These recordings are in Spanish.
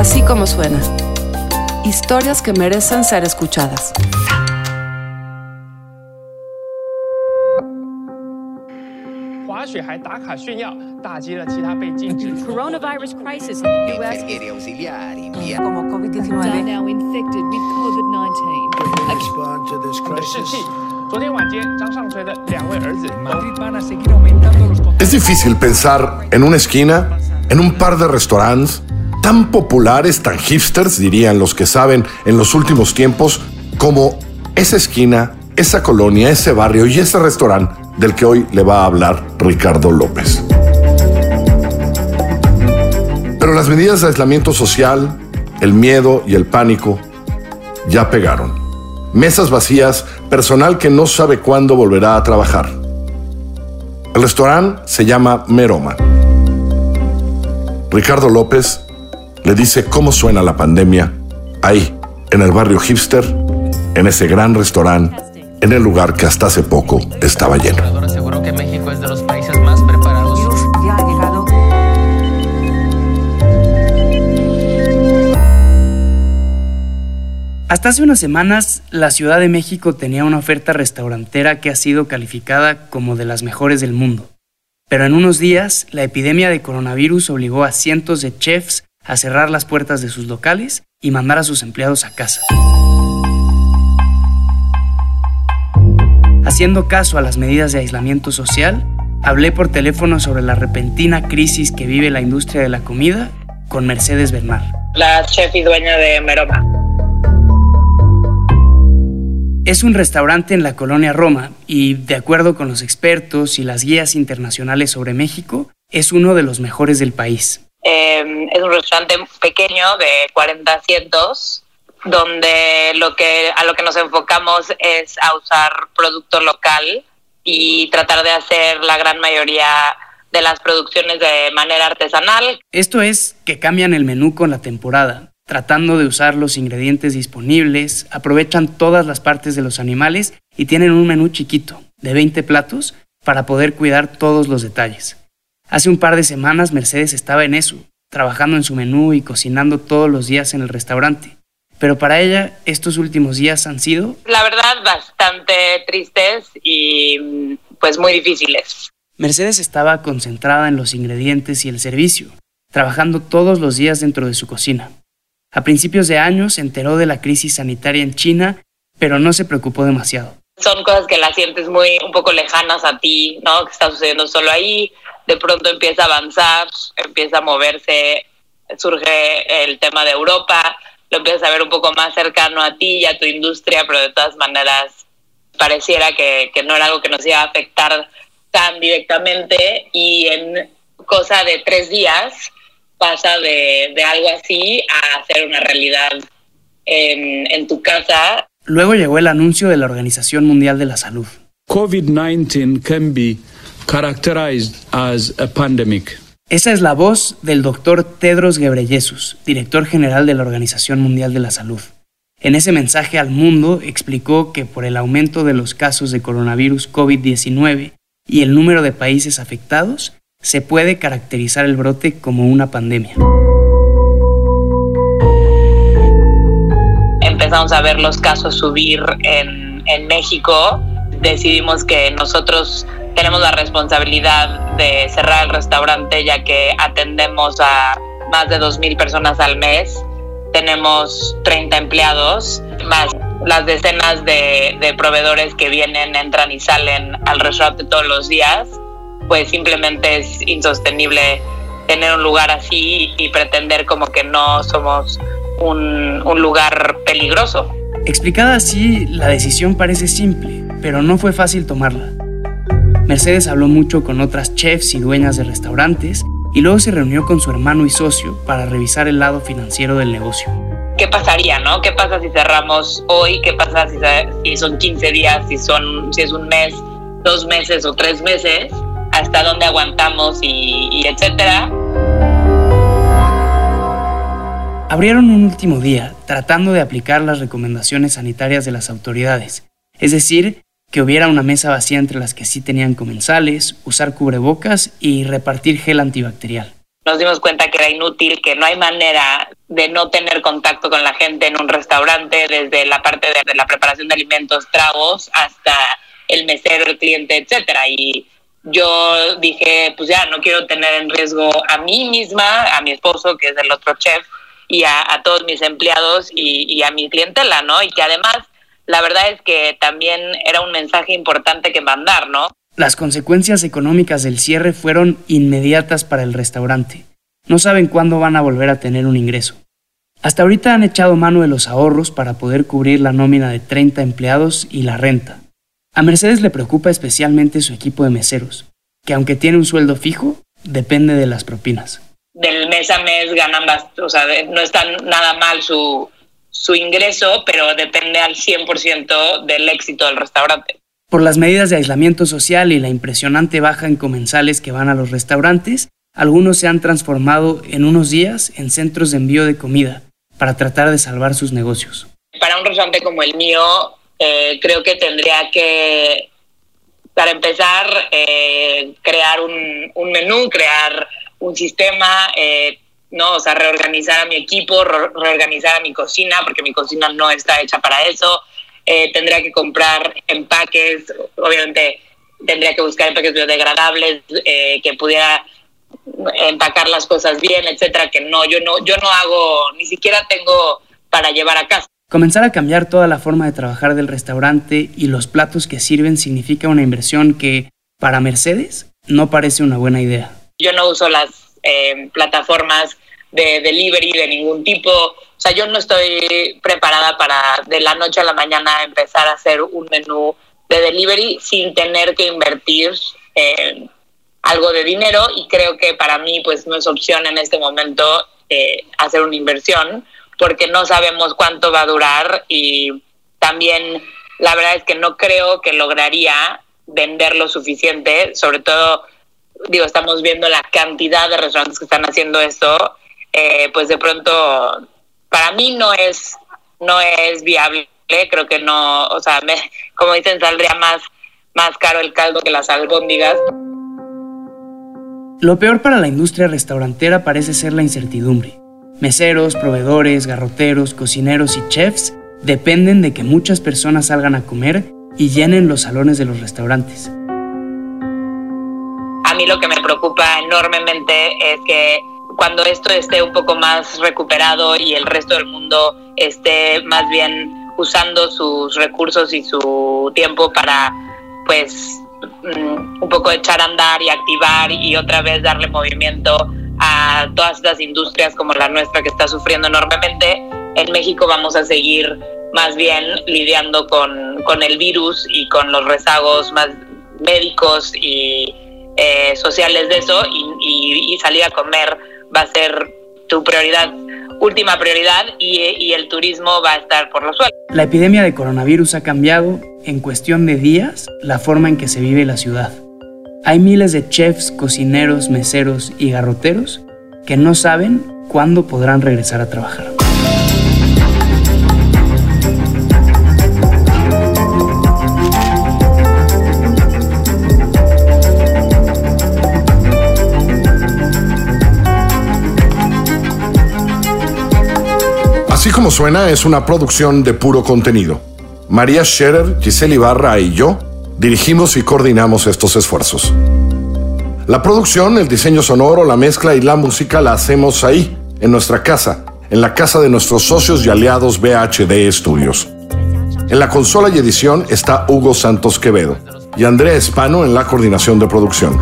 Así como suena. Historias que merecen ser escuchadas. Coronavirus crisis in the US. Como COVID-19. Es difícil pensar en una esquina, en un par de restaurantes, tan populares, tan hipsters, dirían los que saben en los últimos tiempos, como esa esquina, esa colonia, ese barrio y ese restaurante del que hoy le va a hablar Ricardo López. Pero las medidas de aislamiento social, el miedo y el pánico ya pegaron. Mesas vacías, personal que no sabe cuándo volverá a trabajar. El restaurante se llama Meroma. Ricardo López le dice cómo suena la pandemia ahí, en el barrio hipster, en ese gran restaurante, en el lugar que hasta hace poco estaba lleno. Obrador aseguró que México es de los países más preparados. El virus ya ha llegado. Hasta hace unas semanas, la Ciudad de México tenía una oferta restaurantera que ha sido calificada como de las mejores del mundo. Pero en unos días, la epidemia de coronavirus obligó a cientos de chefs a cerrar las puertas de sus locales y mandar a sus empleados a casa. Haciendo caso a las medidas de aislamiento social, hablé por teléfono sobre la repentina crisis que vive la industria de la comida con Mercedes Bernal. la chef y dueña de Meroma. Es un restaurante en la colonia Roma y, de acuerdo con los expertos y las guías internacionales sobre México, es uno de los mejores del país. Eh, es un restaurante pequeño de 40 asientos donde lo que a lo que nos enfocamos es a usar producto local y tratar de hacer la gran mayoría de las producciones de manera artesanal. Esto es que cambian el menú con la temporada, tratando de usar los ingredientes disponibles, aprovechan todas las partes de los animales y tienen un menú chiquito, de 20 platos, para poder cuidar todos los detalles. Hace un par de semanas Mercedes estaba en eso, trabajando en su menú y cocinando todos los días en el restaurante. Pero para ella estos últimos días han sido La verdad, bastante tristes y pues muy difíciles. Mercedes estaba concentrada en los ingredientes y el servicio, trabajando todos los días dentro de su cocina. A principios de año se enteró de la crisis sanitaria en China, pero no se preocupó demasiado. Son cosas que las sientes muy un poco lejanas a ti, ¿no? Que está sucediendo solo ahí, de pronto empieza a avanzar, empieza a moverse, surge el tema de Europa, lo empiezas a ver un poco más cercano a ti y a tu industria, pero de todas maneras pareciera que, que no era algo que nos iba a afectar tan directamente. Y en cosa de tres días pasa de, de algo así a hacer una realidad en, en tu casa Luego llegó el anuncio de la Organización Mundial de la Salud. COVID-19 can be characterized as a pandemic. Esa es la voz del doctor Tedros Ghebreyesus, director general de la Organización Mundial de la Salud. En ese mensaje al mundo explicó que por el aumento de los casos de coronavirus COVID-19 y el número de países afectados, se puede caracterizar el brote como una pandemia. Empezamos a ver los casos subir en, en México, decidimos que nosotros tenemos la responsabilidad de cerrar el restaurante ya que atendemos a más de 2.000 personas al mes. Tenemos 30 empleados, más las decenas de, de proveedores que vienen, entran y salen al restaurante todos los días. Pues simplemente es insostenible tener un lugar así y pretender como que no somos un, un lugar peligroso. Explicada así, la decisión parece simple, pero no fue fácil tomarla. Mercedes habló mucho con otras chefs y dueñas de restaurantes y luego se reunió con su hermano y socio para revisar el lado financiero del negocio. ¿Qué pasaría, no? ¿Qué pasa si cerramos hoy? ¿Qué pasa si, si son 15 días, si, son, si es un mes, dos meses o tres meses? ¿Hasta dónde aguantamos y, y etcétera? Abrieron un último día tratando de aplicar las recomendaciones sanitarias de las autoridades, es decir, que hubiera una mesa vacía entre las que sí tenían comensales, usar cubrebocas y repartir gel antibacterial. Nos dimos cuenta que era inútil, que no hay manera de no tener contacto con la gente en un restaurante, desde la parte de, la preparación de alimentos, tragos, hasta el mesero, el cliente, etcétera. Y yo dije, pues ya no quiero tener en riesgo a mí misma, a mi esposo, que es el otro chef, y a, todos mis empleados y, y, a mi clientela, ¿no? Y que además, la verdad es que también era un mensaje importante que mandar, ¿no? Las consecuencias económicas del cierre fueron inmediatas para el restaurante. No saben cuándo van a volver a tener un ingreso. Hasta ahorita han echado mano de los ahorros para poder cubrir la nómina de 30 empleados y la renta. A Mercedes le preocupa especialmente su equipo de meseros, que aunque tiene un sueldo fijo, depende de las propinas. Del mes a mes ganan bastante, o sea, no está nada mal su, su ingreso, pero depende al 100% del éxito del restaurante. Por las medidas de aislamiento social y la impresionante baja en comensales que van a los restaurantes, algunos se han transformado en unos días en centros de envío de comida para tratar de salvar sus negocios. Para un restaurante como el mío, eh, creo que tendría que, para empezar, eh, crear un, menú, crear un sistema, eh, ¿no? O sea, reorganizar a mi equipo, reorganizar a mi cocina, porque mi cocina no está hecha para eso. tendría que comprar empaques, obviamente tendría que buscar empaques biodegradables que pudiera empacar las cosas bien, etcétera, que no, yo no, yo no hago, ni siquiera tengo para llevar a casa. Comenzar a cambiar toda la forma de trabajar del restaurante y los platos que sirven significa una inversión que, para Mercedes, no parece una buena idea. Yo no uso las eh, plataformas de delivery de ningún tipo. O sea, yo no estoy preparada para de la noche a la mañana empezar a hacer un menú de delivery sin tener que invertir en algo de dinero y creo que para mí pues no es opción en este momento eh, hacer una inversión porque no sabemos cuánto va a durar y también la verdad es que no creo que lograría vender lo suficiente, sobre todo, digo, estamos viendo la cantidad de restaurantes que están haciendo esto, eh, pues de pronto para mí no es, no es viable, creo que no, o sea, me, como dicen, saldría más, más caro el caldo que las albóndigas. Lo peor para la industria restaurantera parece ser la incertidumbre. Meseros, proveedores, garroteros, cocineros y chefs dependen de que muchas personas salgan a comer y llenen los salones de los restaurantes. A mí lo que me preocupa enormemente es que cuando esto esté un poco más recuperado y el resto del mundo esté más bien usando sus recursos y su tiempo para pues Mm, un poco echar a andar y activar y otra vez darle movimiento a todas estas industrias como la nuestra que está sufriendo enormemente. En México vamos a seguir más bien lidiando con, con el virus y con los rezagos más médicos y eh, sociales de eso y, y, salir a comer va a ser tu prioridad, última prioridad y, y el turismo va a estar por los suelos. La epidemia de coronavirus ha cambiado en cuestión de días la forma en que se vive la ciudad. Hay miles de chefs, cocineros, meseros y garroteros que no saben cuándo podrán regresar a trabajar. Así como suena, es una producción de puro contenido María Scherer, Giselle Ibarra y yo dirigimos y coordinamos estos esfuerzos. La producción, el diseño sonoro, la mezcla y la música la hacemos ahí, en nuestra casa, en la casa de nuestros socios y aliados BHD Studios. En la consola y edición está Hugo Santos Quevedo y Andrea Espano en la coordinación de producción.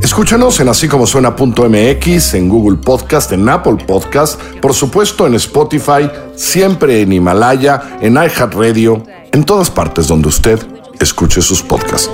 Escúchanos en así como suena.mx, en Google Podcast, en Apple Podcast, por supuesto en Spotify, siempre en Himalaya, en iHeartRadio, en todas partes donde usted escuche sus podcasts.